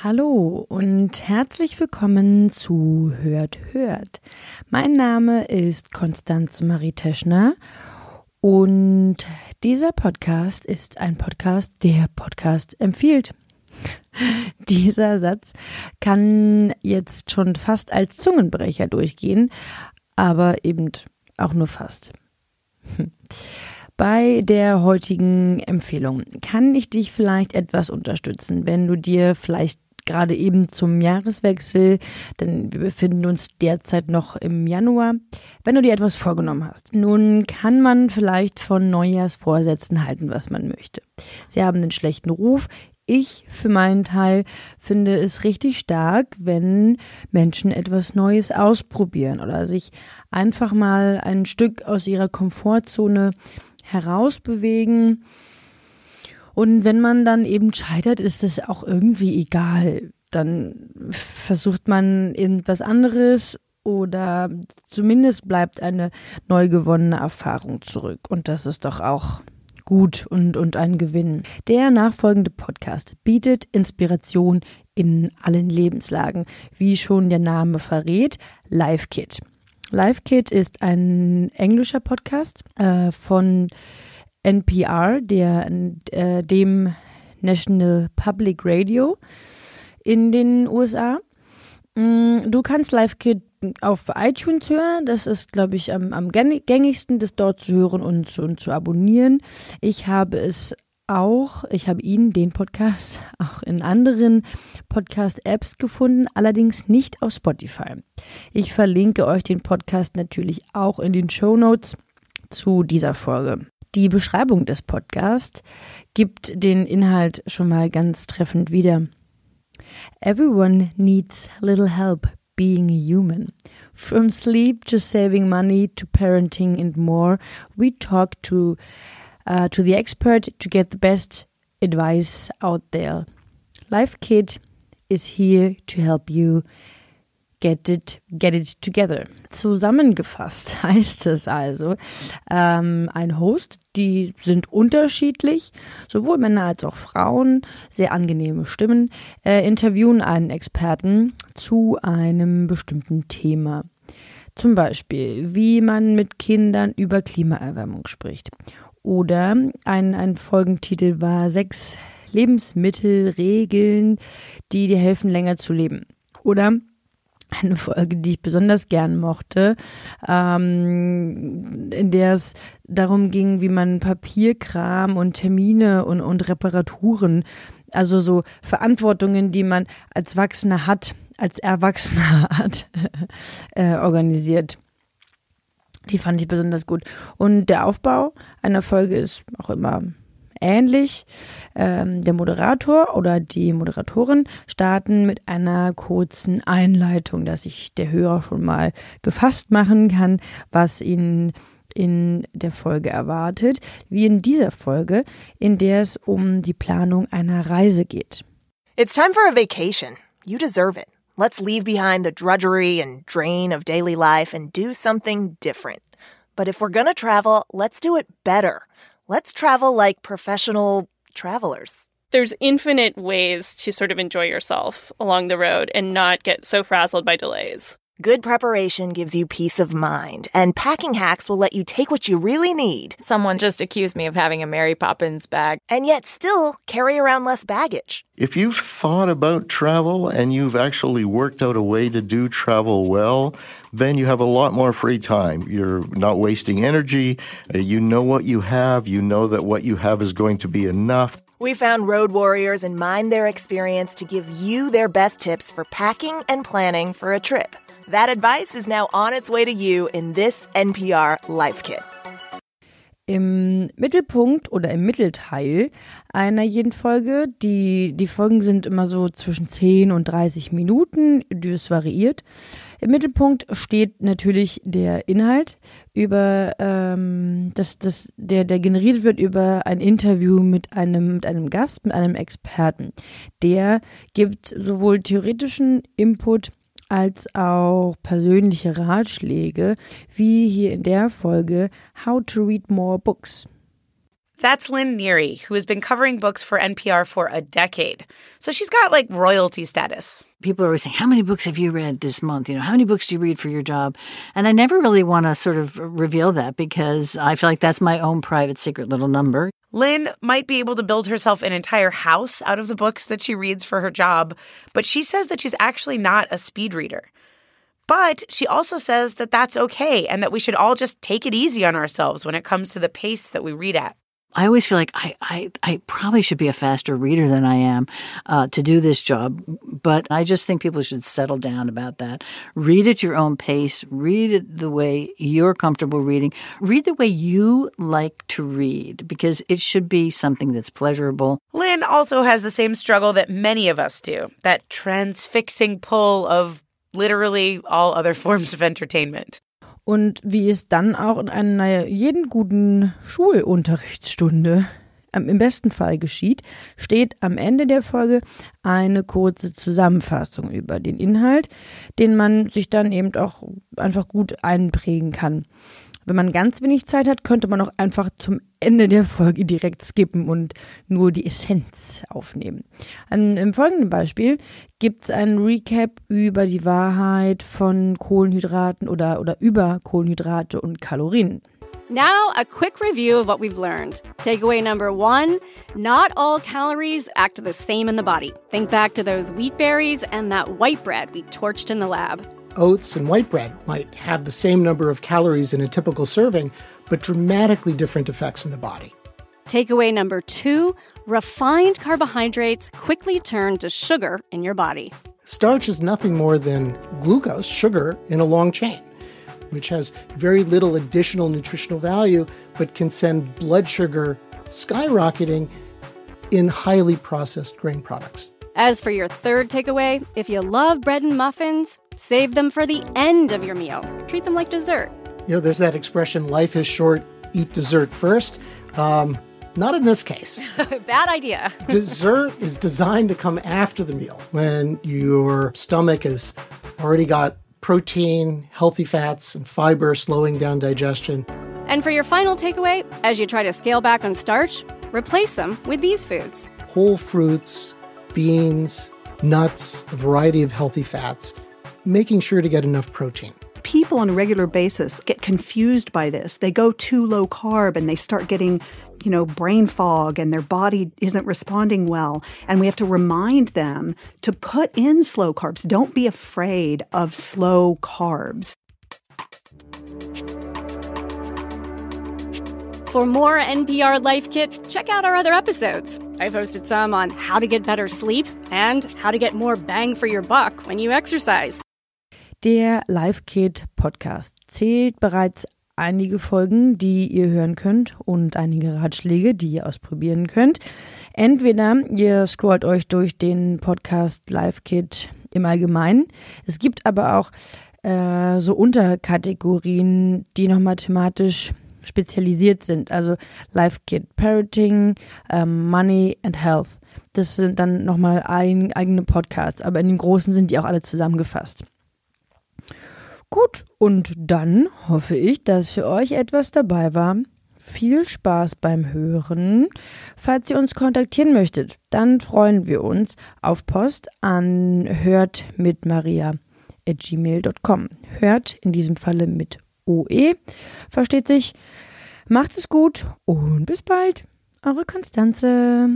Hallo und herzlich willkommen zu Hört, Hört. Mein Name ist Konstanze Marie Teschner und dieser Podcast ist ein Podcast, der Podcast empfiehlt. Dieser Satz kann jetzt schon fast als Zungenbrecher durchgehen, aber eben auch nur fast. Bei der heutigen Empfehlung kann ich dich vielleicht etwas unterstützen, wenn du dir vielleicht gerade eben zum Jahreswechsel, denn wir befinden uns derzeit noch im Januar, wenn du dir etwas vorgenommen hast. Nun kann man vielleicht von Neujahrsvorsätzen halten, was man möchte. Sie haben einen schlechten Ruf. Ich für meinen Teil finde es richtig stark, wenn Menschen etwas Neues ausprobieren oder sich einfach mal ein Stück aus ihrer Komfortzone herausbewegen und wenn man dann eben scheitert, ist es auch irgendwie egal. Dann versucht man irgendwas anderes oder zumindest bleibt eine neu gewonnene Erfahrung zurück. Und das ist doch auch gut und, und ein Gewinn. Der nachfolgende Podcast bietet Inspiration in allen Lebenslagen, wie schon der Name verrät, Live Kit. Live Kit ist ein englischer Podcast äh, von NPR, der, äh, dem National Public Radio in den USA. Mm, du kannst LiveKit auf iTunes hören. Das ist, glaube ich, am, am gängigsten, das dort zu hören und zu, und zu abonnieren. Ich habe es auch, ich habe ihn, den Podcast, auch in anderen Podcast-Apps gefunden, allerdings nicht auf Spotify. Ich verlinke euch den Podcast natürlich auch in den Show Notes zu dieser Folge. Die Beschreibung des Podcasts gibt den Inhalt schon mal ganz treffend wieder. Everyone needs little help being a human. From sleep to saving money to parenting and more, we talk to uh, to the expert to get the best advice out there. Life Kid is here to help you Get it, get it together. Zusammengefasst heißt es also, ähm, ein Host, die sind unterschiedlich, sowohl Männer als auch Frauen, sehr angenehme Stimmen, äh, interviewen einen Experten zu einem bestimmten Thema. Zum Beispiel, wie man mit Kindern über Klimaerwärmung spricht. Oder ein, ein Folgentitel war sechs Lebensmittelregeln, die dir helfen, länger zu leben. Oder eine Folge, die ich besonders gern mochte, ähm, in der es darum ging, wie man Papierkram und Termine und, und Reparaturen, also so Verantwortungen, die man als Erwachsener hat, als Erwachsener hat, äh, organisiert. Die fand ich besonders gut. Und der Aufbau einer Folge ist auch immer ähnlich. Ähm, der Moderator oder die Moderatorin starten mit einer kurzen Einleitung, dass sich der Hörer schon mal gefasst machen kann, was ihn in der Folge erwartet, wie in dieser Folge, in der es um die Planung einer Reise geht. It's time for a vacation. You deserve it. Let's leave behind the drudgery and drain of daily life and do something different. But if we're gonna travel, let's do it better. Let's travel like professional travelers. There's infinite ways to sort of enjoy yourself along the road and not get so frazzled by delays. Good preparation gives you peace of mind, and packing hacks will let you take what you really need. Someone just accused me of having a Mary Poppins bag. And yet still carry around less baggage. If you've thought about travel and you've actually worked out a way to do travel well, then you have a lot more free time. You're not wasting energy. Uh, you know what you have. You know that what you have is going to be enough. We found road warriors and mined their experience to give you their best tips for packing and planning for a trip. That advice is now on its way to you in this NPR Life Kit. Im Mittelpunkt oder im Mittelteil einer jeden Folge, die, die Folgen sind immer so zwischen 10 und 30 Minuten, das variiert. Im Mittelpunkt steht natürlich der Inhalt über ähm, das, das, der, der generiert wird über ein Interview mit einem, mit einem Gast, mit einem Experten. Der gibt sowohl theoretischen Input als auch persönliche Ratschläge, wie hier in der Folge How to Read More Books. That's Lynn Neary, who has been covering books for NPR for a decade. So she's got like royalty status. People are always saying, How many books have you read this month? You know, how many books do you read for your job? And I never really want to sort of reveal that because I feel like that's my own private secret little number. Lynn might be able to build herself an entire house out of the books that she reads for her job, but she says that she's actually not a speed reader. But she also says that that's okay and that we should all just take it easy on ourselves when it comes to the pace that we read at. I always feel like I, I, I probably should be a faster reader than I am uh, to do this job, but I just think people should settle down about that. Read at your own pace, read it the way you're comfortable reading, read the way you like to read, because it should be something that's pleasurable. Lynn also has the same struggle that many of us do that transfixing pull of literally all other forms of entertainment. Und wie es dann auch in einer jeden guten Schulunterrichtsstunde im besten Fall geschieht, steht am Ende der Folge eine kurze Zusammenfassung über den Inhalt, den man sich dann eben auch einfach gut einprägen kann. Wenn man ganz wenig Zeit hat, könnte man auch einfach zum Ende der Folge direkt skippen und nur die Essenz aufnehmen. An, Im folgenden Beispiel gibt es einen Recap über die Wahrheit von Kohlenhydraten oder, oder über Kohlenhydrate und Kalorien. Now, a quick review of what we've learned. Takeaway number one not all calories act the same in the body. Think back to those wheat berries and that white bread we torched in the lab. Oats and white bread might have the same number of calories in a typical serving, but dramatically different effects in the body. Takeaway number two refined carbohydrates quickly turn to sugar in your body. Starch is nothing more than glucose, sugar, in a long chain, which has very little additional nutritional value, but can send blood sugar skyrocketing in highly processed grain products. As for your third takeaway, if you love bread and muffins, save them for the end of your meal. Treat them like dessert. You know, there's that expression, life is short, eat dessert first. Um, not in this case. Bad idea. dessert is designed to come after the meal when your stomach has already got protein, healthy fats, and fiber slowing down digestion. And for your final takeaway, as you try to scale back on starch, replace them with these foods whole fruits, beans, nuts, a variety of healthy fats, making sure to get enough protein. People on a regular basis get confused by this. They go too low carb and they start getting, you know, brain fog and their body isn't responding well. And we have to remind them to put in slow carbs. Don't be afraid of slow carbs. For more NPR Life Kit, check out our other episodes. I've hosted some on how to get better sleep and how to get more bang for your buck when you exercise. Der Life Kit Podcast zählt bereits einige Folgen, die ihr hören könnt und einige Ratschläge, die ihr ausprobieren könnt. Entweder ihr scrollt euch durch den Podcast Life Kit im Allgemeinen. Es gibt aber auch äh, so Unterkategorien, die nochmal thematisch spezialisiert sind. Also Life Kit Parenting, ähm, Money and Health. Das sind dann nochmal ein, eigene Podcasts, aber in den großen sind die auch alle zusammengefasst. Gut, und dann hoffe ich, dass für euch etwas dabei war. Viel Spaß beim Hören. Falls ihr uns kontaktieren möchtet, dann freuen wir uns auf Post an hört mit Maria gmail.com. Hört in diesem Falle mit OE. Versteht sich. Macht es gut und bis bald. Eure Konstanze.